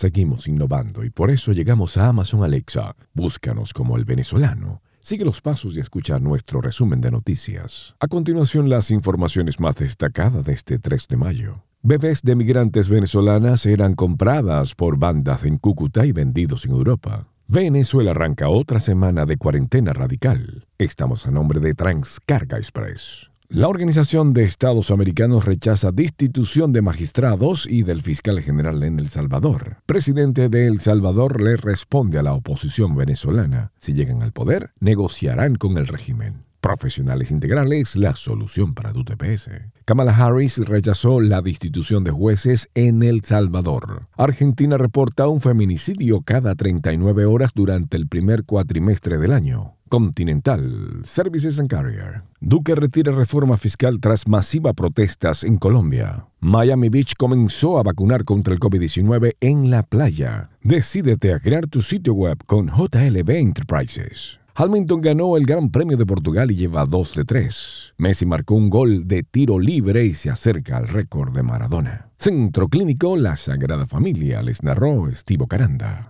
Seguimos innovando y por eso llegamos a Amazon Alexa. Búscanos como el venezolano. Sigue los pasos y escucha nuestro resumen de noticias. A continuación, las informaciones más destacadas de este 3 de mayo. Bebés de migrantes venezolanas eran compradas por bandas en Cúcuta y vendidos en Europa. Venezuela arranca otra semana de cuarentena radical. Estamos a nombre de Transcarga Express. La Organización de Estados Americanos rechaza destitución de magistrados y del fiscal general en El Salvador. Presidente de El Salvador le responde a la oposición venezolana. Si llegan al poder, negociarán con el régimen. Profesionales integrales, la solución para tu TPS. Kamala Harris rechazó la destitución de jueces en El Salvador. Argentina reporta un feminicidio cada 39 horas durante el primer cuatrimestre del año. Continental, Services and Carrier. Duque retira reforma fiscal tras masiva protestas en Colombia. Miami Beach comenzó a vacunar contra el COVID-19 en la playa. Decídete a crear tu sitio web con JLB Enterprises. Hamilton ganó el Gran Premio de Portugal y lleva 2 de 3. Messi marcó un gol de tiro libre y se acerca al récord de Maradona. Centro Clínico La Sagrada Familia les narró Estivo Caranda.